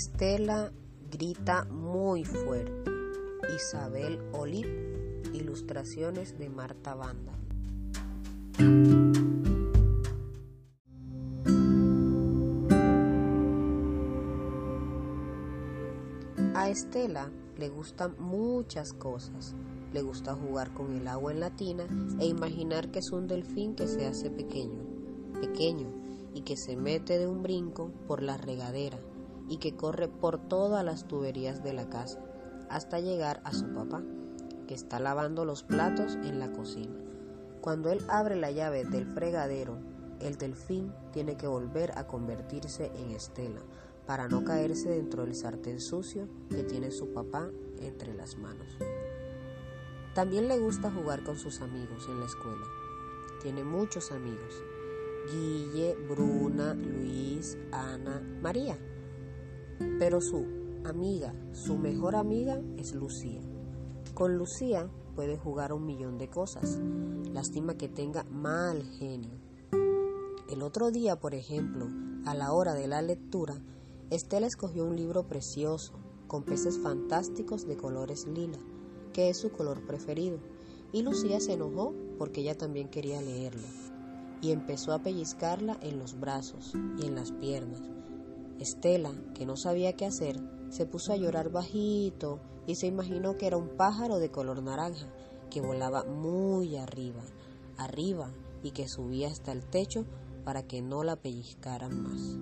Estela grita muy fuerte. Isabel Olip, ilustraciones de Marta Banda. A Estela le gustan muchas cosas. Le gusta jugar con el agua en la tina e imaginar que es un delfín que se hace pequeño, pequeño, y que se mete de un brinco por la regadera y que corre por todas las tuberías de la casa hasta llegar a su papá, que está lavando los platos en la cocina. Cuando él abre la llave del fregadero, el delfín tiene que volver a convertirse en Estela para no caerse dentro del sartén sucio que tiene su papá entre las manos. También le gusta jugar con sus amigos en la escuela. Tiene muchos amigos. Guille, Bruna, Luis, Ana, María. Pero su amiga, su mejor amiga es Lucía. Con Lucía puede jugar un millón de cosas. Lástima que tenga mal genio. El otro día, por ejemplo, a la hora de la lectura, Estela escogió un libro precioso, con peces fantásticos de colores lila, que es su color preferido, y Lucía se enojó porque ella también quería leerlo, y empezó a pellizcarla en los brazos y en las piernas. Estela, que no sabía qué hacer, se puso a llorar bajito y se imaginó que era un pájaro de color naranja que volaba muy arriba, arriba y que subía hasta el techo para que no la pellizcaran más.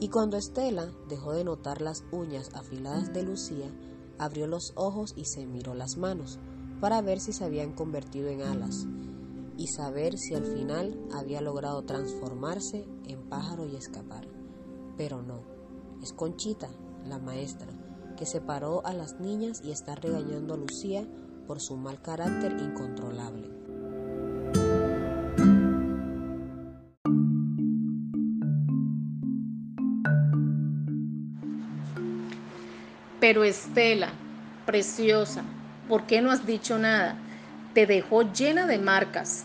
Y cuando Estela dejó de notar las uñas afiladas de Lucía, abrió los ojos y se miró las manos para ver si se habían convertido en alas y saber si al final había logrado transformarse en pájaro y escapar. Pero no, es Conchita, la maestra, que separó a las niñas y está regañando a Lucía por su mal carácter incontrolable. Pero Estela, preciosa, ¿por qué no has dicho nada? Te dejó llena de marcas.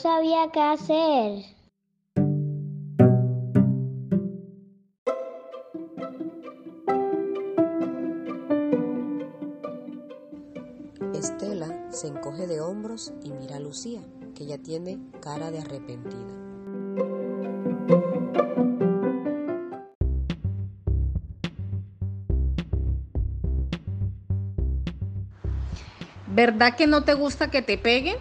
Sabía qué hacer. Estela se encoge de hombros y mira a Lucía, que ya tiene cara de arrepentida. ¿Verdad que no te gusta que te peguen?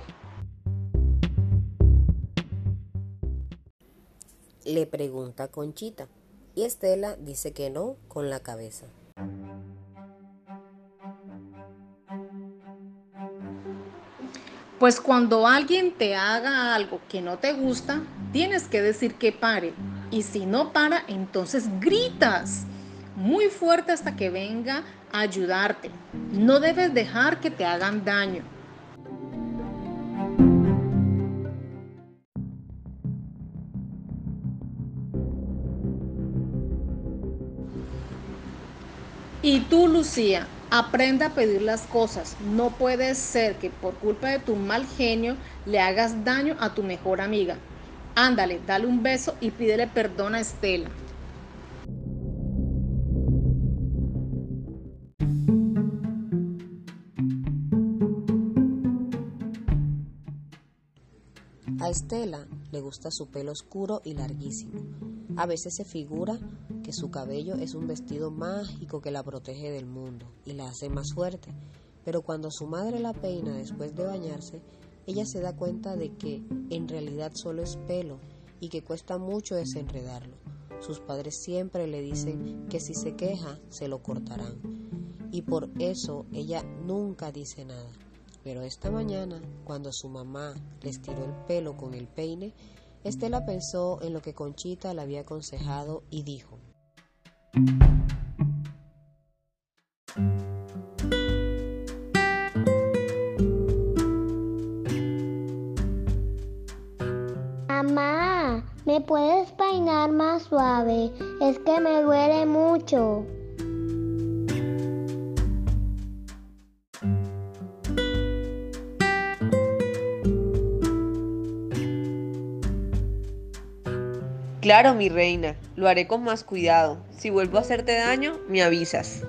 Le pregunta Conchita y Estela dice que no con la cabeza. Pues cuando alguien te haga algo que no te gusta, tienes que decir que pare. Y si no para, entonces gritas muy fuerte hasta que venga a ayudarte. No debes dejar que te hagan daño. Y tú, Lucía, aprenda a pedir las cosas. No puede ser que por culpa de tu mal genio le hagas daño a tu mejor amiga. Ándale, dale un beso y pídele perdón a Estela. A Estela le gusta su pelo oscuro y larguísimo. A veces se figura su cabello es un vestido mágico que la protege del mundo y la hace más fuerte. Pero cuando su madre la peina después de bañarse, ella se da cuenta de que en realidad solo es pelo y que cuesta mucho desenredarlo. Sus padres siempre le dicen que si se queja se lo cortarán. Y por eso ella nunca dice nada. Pero esta mañana, cuando su mamá le estiró el pelo con el peine, Estela pensó en lo que Conchita le había aconsejado y dijo, Mamá, ¿me puedes peinar más suave? Es que me duele mucho. Claro, mi reina, lo haré con más cuidado. Si vuelvo a hacerte daño, me avisas.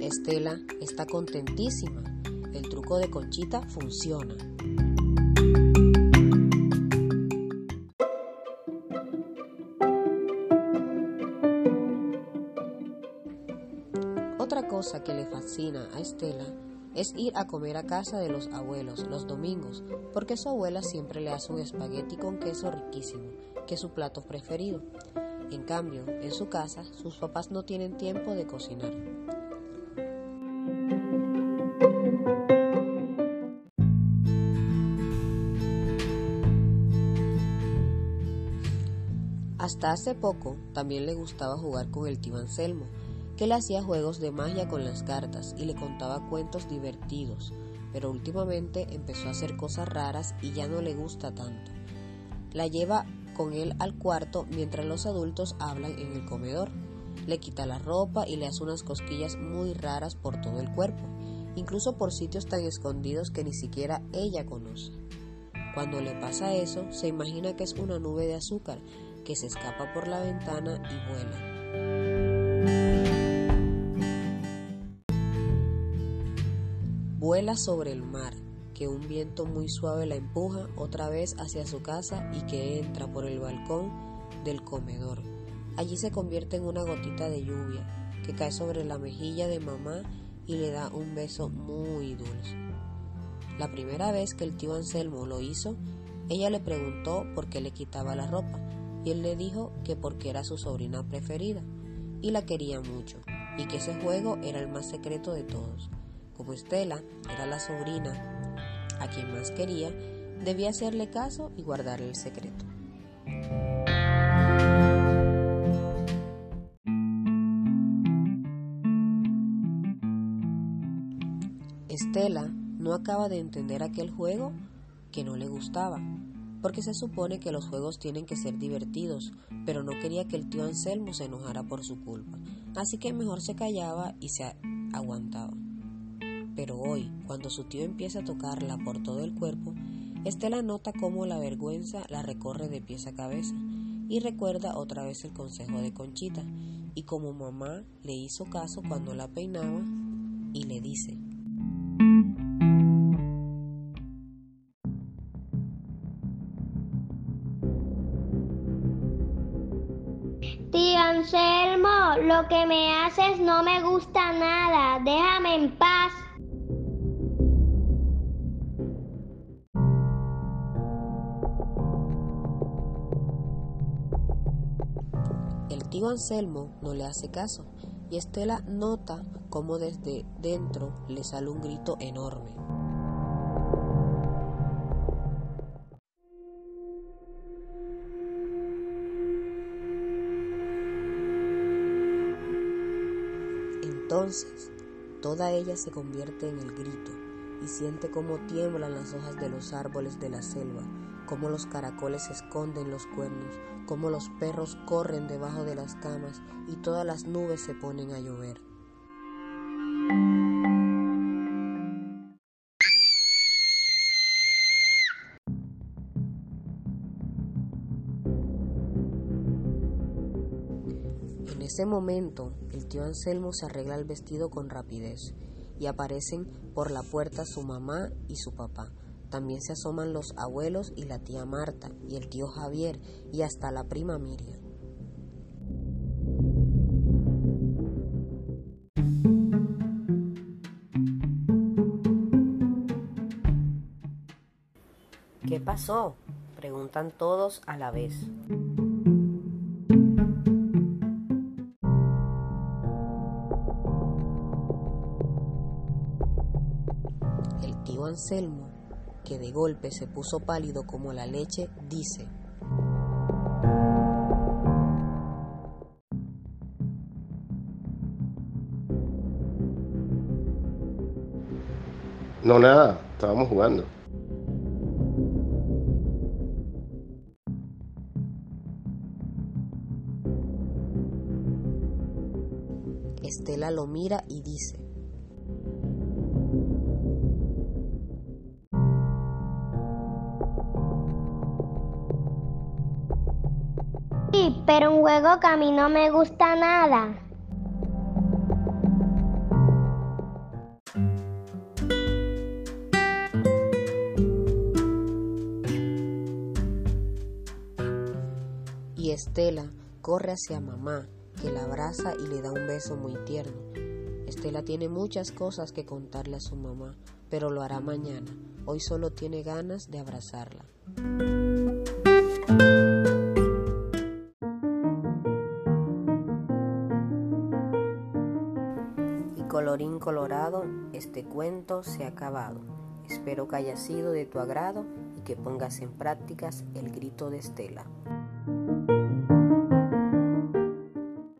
Estela está contentísima. El truco de Conchita funciona. Otra cosa que le fascina a Estela es ir a comer a casa de los abuelos los domingos, porque su abuela siempre le hace un espagueti con queso riquísimo, que es su plato preferido. En cambio, en su casa, sus papás no tienen tiempo de cocinar. Hasta hace poco también le gustaba jugar con el tío Anselmo, que le hacía juegos de magia con las cartas y le contaba cuentos divertidos, pero últimamente empezó a hacer cosas raras y ya no le gusta tanto. La lleva con él al cuarto mientras los adultos hablan en el comedor. Le quita la ropa y le hace unas cosquillas muy raras por todo el cuerpo, incluso por sitios tan escondidos que ni siquiera ella conoce. Cuando le pasa eso, se imagina que es una nube de azúcar que se escapa por la ventana y vuela. Vuela sobre el mar, que un viento muy suave la empuja otra vez hacia su casa y que entra por el balcón del comedor. Allí se convierte en una gotita de lluvia que cae sobre la mejilla de mamá y le da un beso muy dulce. La primera vez que el tío Anselmo lo hizo, ella le preguntó por qué le quitaba la ropa y él le dijo que porque era su sobrina preferida y la quería mucho y que ese juego era el más secreto de todos. Como Estela era la sobrina a quien más quería, debía hacerle caso y guardarle el secreto. Estela no acaba de entender aquel juego que no le gustaba, porque se supone que los juegos tienen que ser divertidos, pero no quería que el tío Anselmo se enojara por su culpa, así que mejor se callaba y se aguantaba. Pero hoy, cuando su tío empieza a tocarla por todo el cuerpo, Estela nota cómo la vergüenza la recorre de pies a cabeza y recuerda otra vez el consejo de Conchita y como mamá le hizo caso cuando la peinaba y le dice, Tío Anselmo, lo que me haces no me gusta nada. Déjame en paz. El tío Anselmo no le hace caso y Estela nota cómo desde dentro le sale un grito enorme. Entonces, toda ella se convierte en el grito y siente cómo tiemblan las hojas de los árboles de la selva, cómo los caracoles esconden los cuernos, cómo los perros corren debajo de las camas y todas las nubes se ponen a llover. En ese momento, el tío Anselmo se arregla el vestido con rapidez y aparecen por la puerta su mamá y su papá. También se asoman los abuelos y la tía Marta y el tío Javier y hasta la prima Miriam. ¿Qué pasó? Preguntan todos a la vez. El tío Anselmo, que de golpe se puso pálido como la leche, dice, No, nada, estábamos jugando. Estela lo mira y dice, juego que a mí no me gusta nada. Y Estela corre hacia mamá, que la abraza y le da un beso muy tierno. Estela tiene muchas cosas que contarle a su mamá, pero lo hará mañana. Hoy solo tiene ganas de abrazarla. Colorín colorado, este cuento se ha acabado. Espero que haya sido de tu agrado y que pongas en prácticas el grito de Estela.